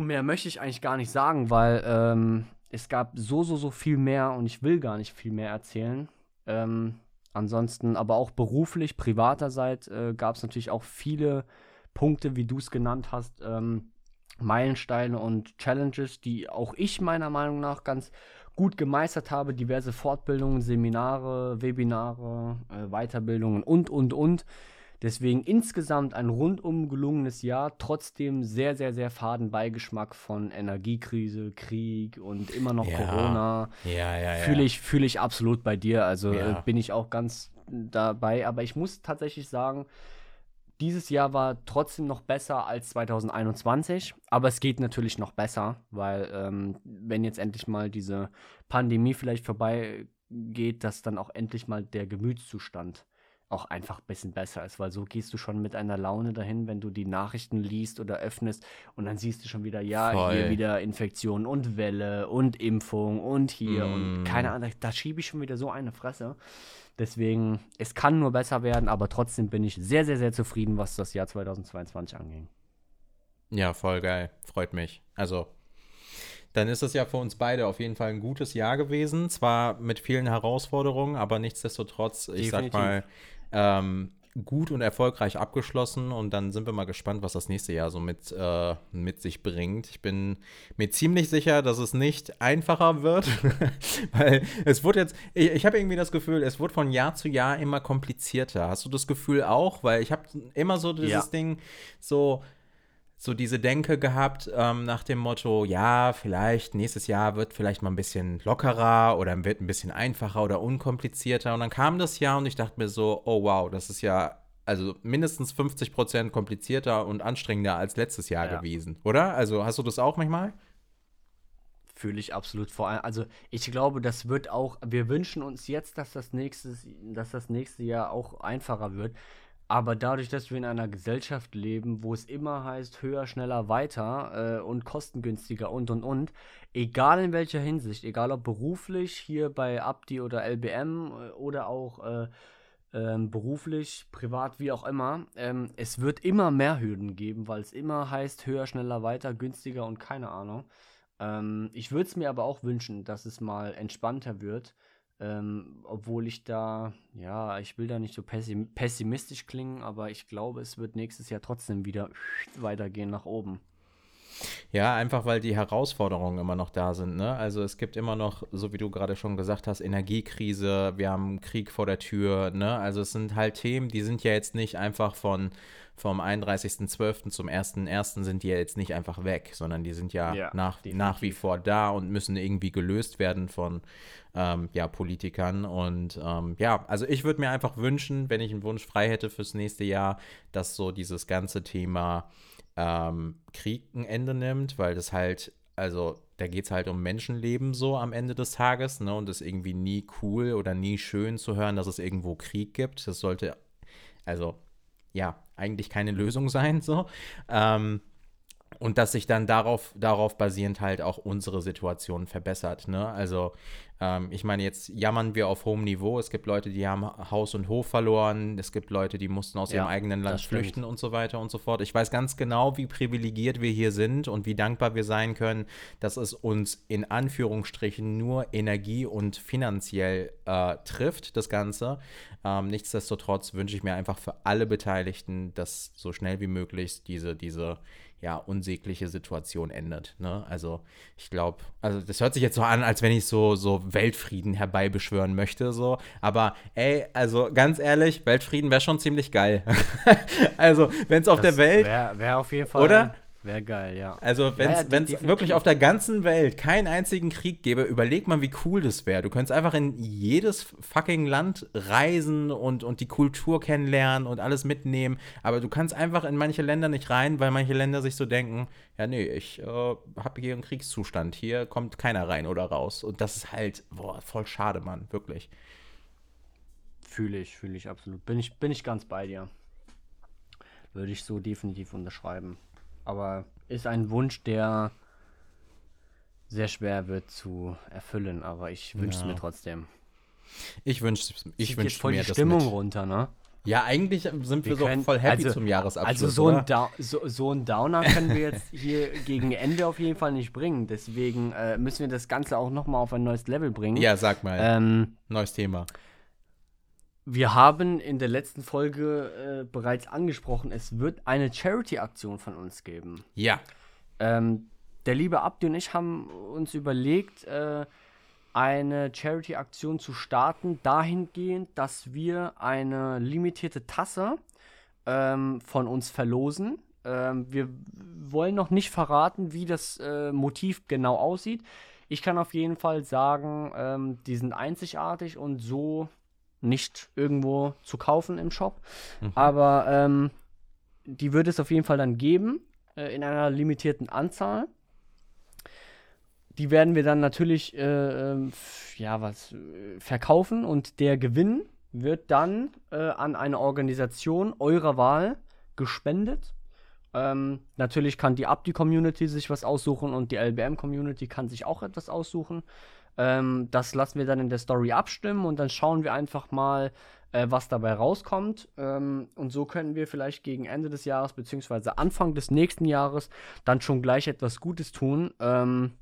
Und mehr möchte ich eigentlich gar nicht sagen, weil ähm, es gab so, so, so viel mehr und ich will gar nicht viel mehr erzählen. Ähm, ansonsten, aber auch beruflich, privaterseits äh, gab es natürlich auch viele Punkte, wie du es genannt hast, ähm, Meilensteine und Challenges, die auch ich meiner Meinung nach ganz gut gemeistert habe. Diverse Fortbildungen, Seminare, Webinare, äh, Weiterbildungen und, und, und. Deswegen insgesamt ein rundum gelungenes Jahr, trotzdem sehr, sehr, sehr faden Beigeschmack von Energiekrise, Krieg und immer noch Ja. Corona. Ja, ja, ja. Fühle ich, fühle ich absolut bei dir. Also Ja. äh, bin ich auch ganz dabei. Aber ich muss tatsächlich sagen, dieses Jahr war trotzdem noch besser als 2021. Aber es geht natürlich noch besser, weil ähm, wenn jetzt endlich mal diese Pandemie vielleicht vorbeigeht, dass dann auch endlich mal der Gemütszustand auch einfach ein bisschen besser ist, weil so gehst du schon mit einer Laune dahin, wenn du die Nachrichten liest oder öffnest und dann siehst du schon wieder, ja, Voll. hier wieder Infektion und Welle und Impfung und hier und Mm. keine Ahnung, da schiebe ich schon wieder so eine Fresse. Deswegen, es kann nur besser werden, aber trotzdem bin ich sehr, sehr, sehr zufrieden, was das Jahr 2022 anging. Ja, voll geil. Freut mich. Also, dann ist es ja für uns beide auf jeden Fall ein gutes Jahr gewesen. Zwar mit vielen Herausforderungen, aber nichtsdestotrotz, ich Definitiv. sag mal, ähm, gut und erfolgreich abgeschlossen. Und dann sind wir mal gespannt, was das nächste Jahr so mit, äh, mit sich bringt. Ich bin mir ziemlich sicher, dass es nicht einfacher wird, weil es wurde jetzt, ich, ich habe irgendwie das Gefühl, es wird von Jahr zu Jahr immer komplizierter. Hast du das Gefühl auch? Weil ich habe immer so dieses Ja. Ding, so, so diese Denke gehabt ähm, nach dem Motto, ja, vielleicht nächstes Jahr wird vielleicht mal ein bisschen lockerer oder wird ein bisschen einfacher oder unkomplizierter. Und dann kam das Jahr und ich dachte mir so, oh wow, das ist ja also mindestens 50 Prozent komplizierter und anstrengender als letztes Jahr Ja. gewesen, oder? Also hast du das auch manchmal? Fühle ich absolut vor allem. Also ich glaube, das wird auch, wir wünschen uns jetzt, dass das, nächste, dass das nächste Jahr auch einfacher wird. Aber dadurch, dass wir in einer Gesellschaft leben, wo es immer heißt, höher, schneller, weiter äh, und kostengünstiger und und und, egal in welcher Hinsicht, egal ob beruflich hier bei Abdi oder LBM äh, oder auch äh, ähm, beruflich, privat, wie auch immer, ähm, es wird immer mehr Hürden geben, weil es immer heißt, höher, schneller, weiter, günstiger und keine Ahnung. Ähm, ich würde es mir aber auch wünschen, dass es mal entspannter wird. Ähm, obwohl ich da, ja, ich will da nicht so pessim pessimistisch klingen, aber ich glaube, es wird nächstes Jahr trotzdem wieder weitergehen nach oben. Ja, einfach weil die Herausforderungen immer noch da sind. Ne? Also es gibt immer noch, so wie du gerade schon gesagt hast, Energiekrise, wir haben Krieg vor der Tür. Ne? Also es sind halt Themen, die sind ja jetzt nicht einfach von vom 31.12. zum 1.1. sind die ja jetzt nicht einfach weg, sondern die sind ja, Ja, nach, definitiv. nach wie vor da und müssen irgendwie gelöst werden von ähm, ja, Politikern. Und ähm, ja, also ich würde mir einfach wünschen, wenn ich einen Wunsch frei hätte fürs nächste Jahr, dass so dieses ganze Thema ähm, Krieg ein Ende nimmt, weil das halt, also da geht es halt um Menschenleben so am Ende des Tages, ne? Und es ist irgendwie nie cool oder nie schön zu hören, dass es irgendwo Krieg gibt. Das sollte, also ja, eigentlich keine Lösung sein, so. Ähm, und dass sich dann darauf, darauf basierend halt auch unsere Situation verbessert. Ne? Also ähm, ich meine, jetzt jammern wir auf hohem Niveau. Es gibt Leute, die haben Haus und Hof verloren. Es gibt Leute, die mussten aus Ja, ihrem eigenen Land flüchten und so weiter und so fort. Ich weiß ganz genau, wie privilegiert wir hier sind und wie dankbar wir sein können, dass es uns in Anführungsstrichen nur Energie und finanziell äh, trifft, das Ganze. Ähm, nichtsdestotrotz wünsche ich mir einfach für alle Beteiligten, dass so schnell wie möglich diese, diese ja, unsägliche Situation endet. Ne? Also ich glaube, also das hört sich jetzt so an, als wenn ich so, so Weltfrieden herbeibeschwören möchte, so. Aber ey, also ganz ehrlich, Weltfrieden wäre schon ziemlich geil. also, wenn es auf der Welt Wäre wär auf jeden Fall. Oder? Wäre geil, ja. also, wenn es Ja, definitiv. wirklich auf der ganzen Welt keinen einzigen Krieg gäbe, überleg mal, wie cool das wäre. Du könntest einfach in jedes fucking Land reisen und, und die Kultur kennenlernen und alles mitnehmen. Aber du kannst einfach in manche Länder nicht rein, weil manche Länder sich so denken: Ja, nee, ich äh, habe hier einen Kriegszustand. Hier kommt keiner rein oder raus. Und das ist halt, boah, voll schade, Mann, wirklich. Fühle ich, fühle ich absolut. Bin ich, bin ich ganz bei dir. Würde ich so definitiv unterschreiben. Aber ist ein Wunsch, der sehr schwer wird zu erfüllen, aber ich wünsche es Ja. mir trotzdem. Ich wünsche ich Zieht wünsch jetzt voll mir die Stimmung mit. runter, ne? Ja, eigentlich sind wir, Wir so können- voll happy also- zum Jahresabschluss. Also so ein, so, so ein Downer können wir jetzt hier gegen Ende auf jeden Fall nicht bringen. Deswegen äh, müssen wir das Ganze auch noch mal auf ein neues Level bringen. Ja, sag mal. Ähm, Neues Thema. Wir haben in der letzten Folge äh, bereits angesprochen, es wird eine Charity-Aktion von uns geben. Ja. Ähm, der liebe Abdi und ich haben uns überlegt, äh, eine Charity-Aktion zu starten, dahingehend, dass wir eine limitierte Tasse ähm, von uns verlosen. Ähm, wir wollen noch nicht verraten, wie das äh, Motiv genau aussieht. Ich kann auf jeden Fall sagen, ähm, die sind einzigartig und so nicht irgendwo zu kaufen im Shop. Mhm. Aber ähm, die wird es auf jeden Fall dann geben, äh, in einer limitierten Anzahl. Die werden wir dann natürlich äh, ähm, ja, was, äh, verkaufen und der Gewinn wird dann äh, an eine Organisation eurer Wahl gespendet. Ähm, natürlich kann die Abdi-Community sich was aussuchen und die LBM-Community kann sich auch etwas aussuchen. Ähm, das lassen wir dann in der Story abstimmen und dann schauen wir einfach mal, äh, was dabei rauskommt. Ähm, und so können wir vielleicht gegen Ende des Jahres bzw. Anfang des nächsten Jahres dann schon gleich etwas Gutes tun. Ähm,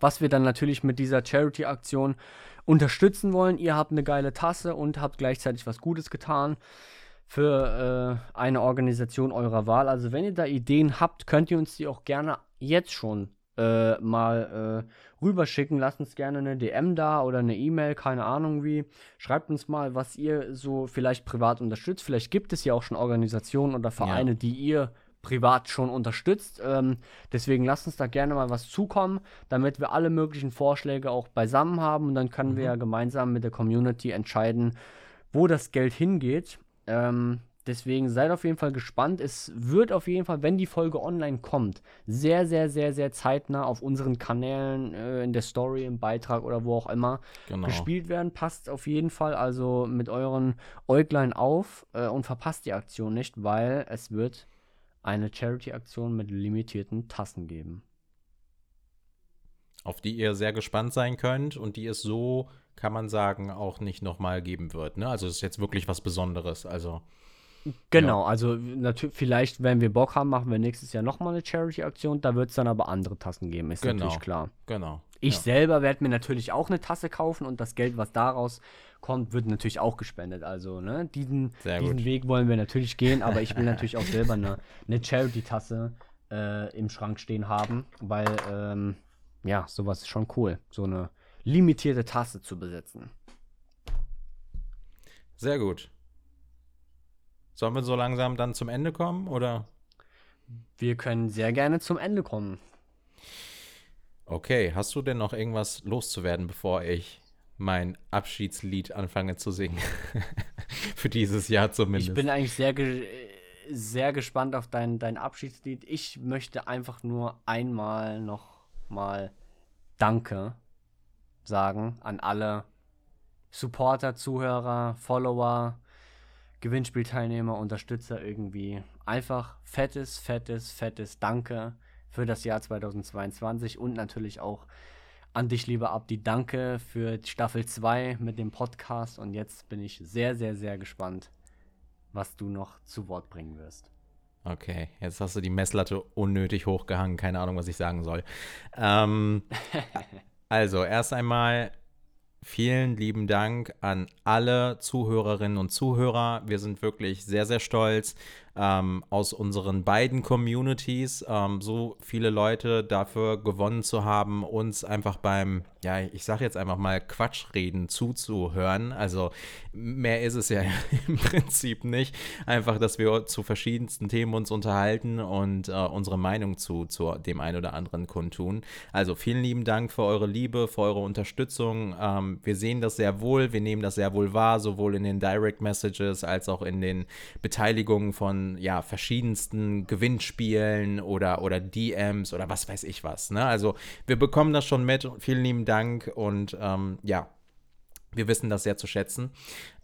was wir dann natürlich mit dieser Charity-Aktion unterstützen wollen. Ihr habt eine geile Tasse und habt gleichzeitig was Gutes getan für äh, eine Organisation eurer Wahl. Also wenn ihr da Ideen habt, könnt ihr uns die auch gerne jetzt schon äh, mal äh, rüberschicken. Lasst uns gerne eine DM da oder eine E-Mail, keine Ahnung wie. Schreibt uns mal, was ihr so vielleicht privat unterstützt. Vielleicht gibt es ja auch schon Organisationen oder Vereine, ja. die ihr privat schon unterstützt. Ähm, deswegen lasst uns da gerne mal was zukommen, damit wir alle möglichen Vorschläge auch beisammen haben und dann können mhm. wir ja gemeinsam mit der Community entscheiden, wo das Geld hingeht. Ähm, deswegen seid auf jeden Fall gespannt. Es wird auf jeden Fall, wenn die Folge online kommt, sehr, sehr, sehr, sehr zeitnah auf unseren Kanälen, äh, in der Story, im Beitrag oder wo auch immer genau. gespielt werden. Passt auf jeden Fall also mit euren Äuglein auf äh, und verpasst die Aktion nicht, weil es wird eine Charity-Aktion mit limitierten Tassen geben. Auf die ihr sehr gespannt sein könnt und die es so, kann man sagen, auch nicht nochmal geben wird. Ne? Also es ist jetzt wirklich was Besonderes. Also. Genau, ja. also natürlich, vielleicht, wenn wir Bock haben, machen wir nächstes Jahr nochmal eine Charity-Aktion. Da wird es dann aber andere Tassen geben, ist genau. natürlich klar. Genau. Ich ja. selber werde mir natürlich auch eine Tasse kaufen und das Geld, was daraus kommt, wird natürlich auch gespendet. Also, ne, diesen, diesen Weg wollen wir natürlich gehen, aber ich will natürlich auch selber eine, eine Charity-Tasse äh, im Schrank stehen haben, weil, ähm, ja, sowas ist schon cool, so eine limitierte Tasse zu besitzen. Sehr gut. Sollen wir so langsam dann zum Ende kommen, oder? Wir können sehr gerne zum Ende kommen. Okay, hast du denn noch irgendwas loszuwerden, bevor ich mein Abschiedslied anfange zu singen. Für dieses Jahr zumindest. Ich bin eigentlich sehr, ge sehr gespannt auf dein, dein Abschiedslied. Ich möchte einfach nur einmal noch mal Danke sagen an alle Supporter, Zuhörer, Follower, Gewinnspielteilnehmer, Unterstützer irgendwie. Einfach fettes, fettes, fettes Danke für das Jahr 2022 und natürlich auch an dich, lieber Abdi, danke für Staffel 2 mit dem Podcast. Und jetzt bin ich sehr, sehr, sehr gespannt, was du noch zu Wort bringen wirst. Okay, jetzt hast du die Messlatte unnötig hochgehangen. Keine Ahnung, was ich sagen soll. Ähm, also, erst einmal vielen lieben Dank an alle Zuhörerinnen und Zuhörer. Wir sind wirklich sehr, sehr stolz ähm, aus unseren beiden Communities ähm, so viele Leute dafür gewonnen zu haben, uns einfach beim, ja, ich sage jetzt einfach mal Quatschreden zuzuhören. Also mehr ist es ja im Prinzip nicht. Einfach, dass wir zu verschiedensten Themen uns unterhalten und äh, unsere Meinung zu, zu dem einen oder anderen kundtun. Also vielen lieben Dank für eure Liebe, für eure Unterstützung. Ähm, wir sehen das sehr wohl, wir nehmen das sehr wohl wahr, sowohl in den Direct Messages als auch in den Beteiligungen von ja, verschiedensten Gewinnspielen oder, oder DMs oder was weiß ich was. Ne? Also wir bekommen das schon mit. Vielen lieben Dank und ähm, ja, wir wissen das sehr zu schätzen.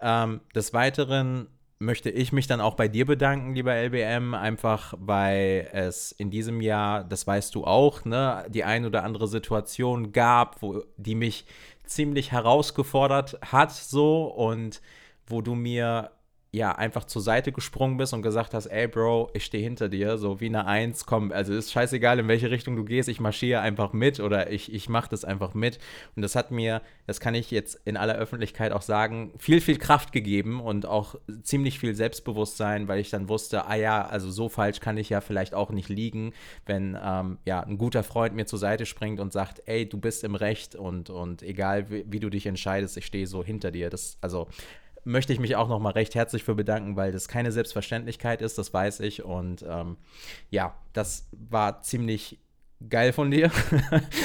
Ähm, des Weiteren möchte ich mich dann auch bei dir bedanken, lieber LBM, einfach weil es in diesem Jahr, das weißt du auch, ne, die ein oder andere Situation gab, wo die mich ziemlich herausgefordert hat so und wo du mir ja, einfach zur Seite gesprungen bist und gesagt hast, ey Bro, ich stehe hinter dir, so wie eine Eins, komm, also ist scheißegal, in welche Richtung du gehst, ich marschiere einfach mit oder ich, ich mache das einfach mit. Und das hat mir, das kann ich jetzt in aller Öffentlichkeit auch sagen, viel, viel Kraft gegeben und auch ziemlich viel Selbstbewusstsein, weil ich dann wusste, ah ja, also so falsch kann ich ja vielleicht auch nicht liegen, wenn ähm, ja, ein guter Freund mir zur Seite springt und sagt, ey, du bist im Recht und, und egal wie, wie du dich entscheidest, ich stehe so hinter dir. Das, also möchte ich mich auch noch mal recht herzlich für bedanken, weil das keine Selbstverständlichkeit ist, das weiß ich. Und ähm, ja, das war ziemlich geil von dir,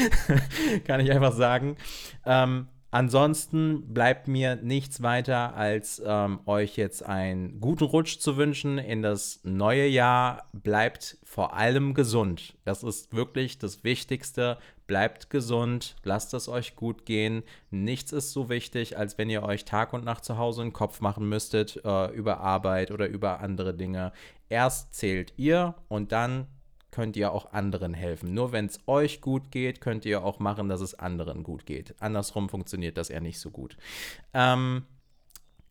kann ich einfach sagen. Ähm, Ansonsten bleibt mir nichts weiter, als ähm, euch jetzt einen guten Rutsch zu wünschen in das neue Jahr. Bleibt vor allem gesund. Das ist wirklich das Wichtigste. Bleibt gesund, lasst es euch gut gehen. Nichts ist so wichtig, als wenn ihr euch Tag und Nacht zu Hause einen Kopf machen müsstet äh, über Arbeit oder über andere Dinge. Erst zählt ihr und dann könnt ihr auch anderen helfen. Nur wenn es euch gut geht, könnt ihr auch machen, dass es anderen gut geht. Andersrum funktioniert das eher nicht so gut. Ähm,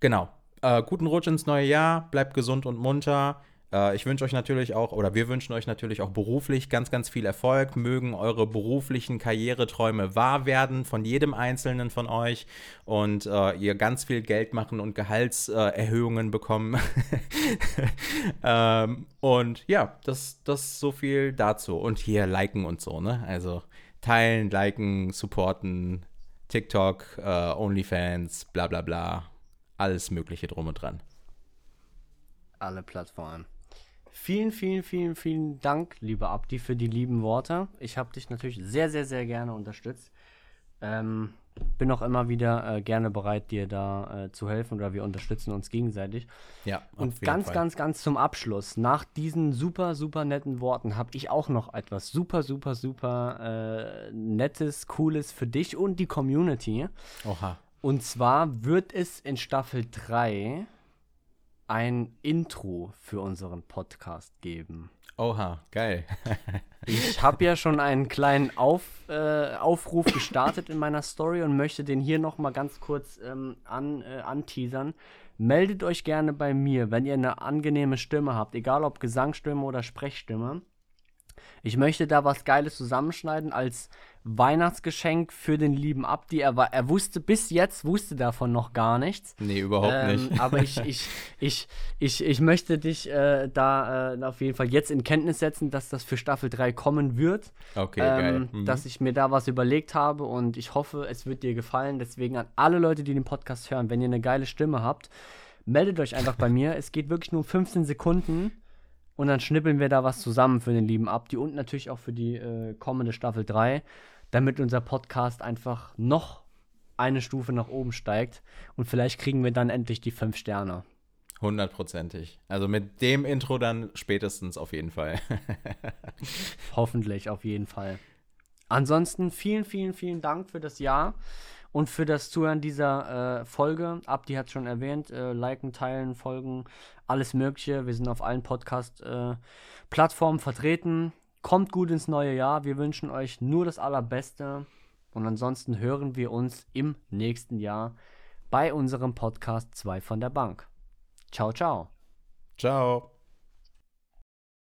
genau. Äh, guten Rutsch ins neue Jahr. Bleibt gesund und munter. Äh, ich wünsche euch natürlich auch, oder wir wünschen euch natürlich auch beruflich ganz, ganz viel Erfolg. Mögen eure beruflichen Karriereträume wahr werden von jedem Einzelnen von euch und äh, ihr ganz viel Geld machen und Gehaltserhöhungen bekommen. ähm, und ja, das, das so viel dazu. Und hier liken und so, ne? Also teilen, liken, supporten, TikTok, äh, OnlyFans, bla bla bla. Alles Mögliche drum und dran. Alle Plattformen. Vielen, vielen, vielen, vielen Dank, lieber Abdi, für die lieben Worte. Ich habe dich natürlich sehr, sehr, sehr gerne unterstützt. Ähm, bin auch immer wieder äh, gerne bereit, dir da äh, zu helfen oder wir unterstützen uns gegenseitig. Ja. Und ganz, Fall. ganz, ganz zum Abschluss, nach diesen super, super netten Worten, habe ich auch noch etwas super, super, super äh, nettes, cooles für dich und die Community. Oha. Und zwar wird es in Staffel 3 ein Intro für unseren Podcast geben. Oha, geil. ich habe ja schon einen kleinen Auf, äh, Aufruf gestartet in meiner Story und möchte den hier noch mal ganz kurz ähm, an, äh, anteasern. Meldet euch gerne bei mir, wenn ihr eine angenehme Stimme habt, egal ob Gesangsstimme oder Sprechstimme. Ich möchte da was Geiles zusammenschneiden als Weihnachtsgeschenk für den lieben Abdi. Er, war, er wusste bis jetzt, wusste davon noch gar nichts. Nee, überhaupt ähm, nicht. aber ich, ich, ich, ich, ich möchte dich äh, da äh, auf jeden Fall jetzt in Kenntnis setzen, dass das für Staffel 3 kommen wird. Okay, ähm, geil. Mhm. Dass ich mir da was überlegt habe und ich hoffe, es wird dir gefallen. Deswegen an alle Leute, die den Podcast hören, wenn ihr eine geile Stimme habt, meldet euch einfach bei mir. Es geht wirklich nur 15 Sekunden. Und dann schnippeln wir da was zusammen für den lieben Abdi und natürlich auch für die äh, kommende Staffel 3 damit unser Podcast einfach noch eine Stufe nach oben steigt und vielleicht kriegen wir dann endlich die fünf Sterne. Hundertprozentig. Also mit dem Intro dann spätestens auf jeden Fall. Hoffentlich auf jeden Fall. Ansonsten vielen, vielen, vielen Dank für das Jahr und für das Zuhören dieser äh, Folge. Abdi hat es schon erwähnt. Äh, liken, teilen, folgen, alles Mögliche. Wir sind auf allen Podcast-Plattformen äh, vertreten. Kommt gut ins neue Jahr. Wir wünschen euch nur das Allerbeste. Und ansonsten hören wir uns im nächsten Jahr bei unserem Podcast 2 von der Bank. Ciao, ciao. Ciao.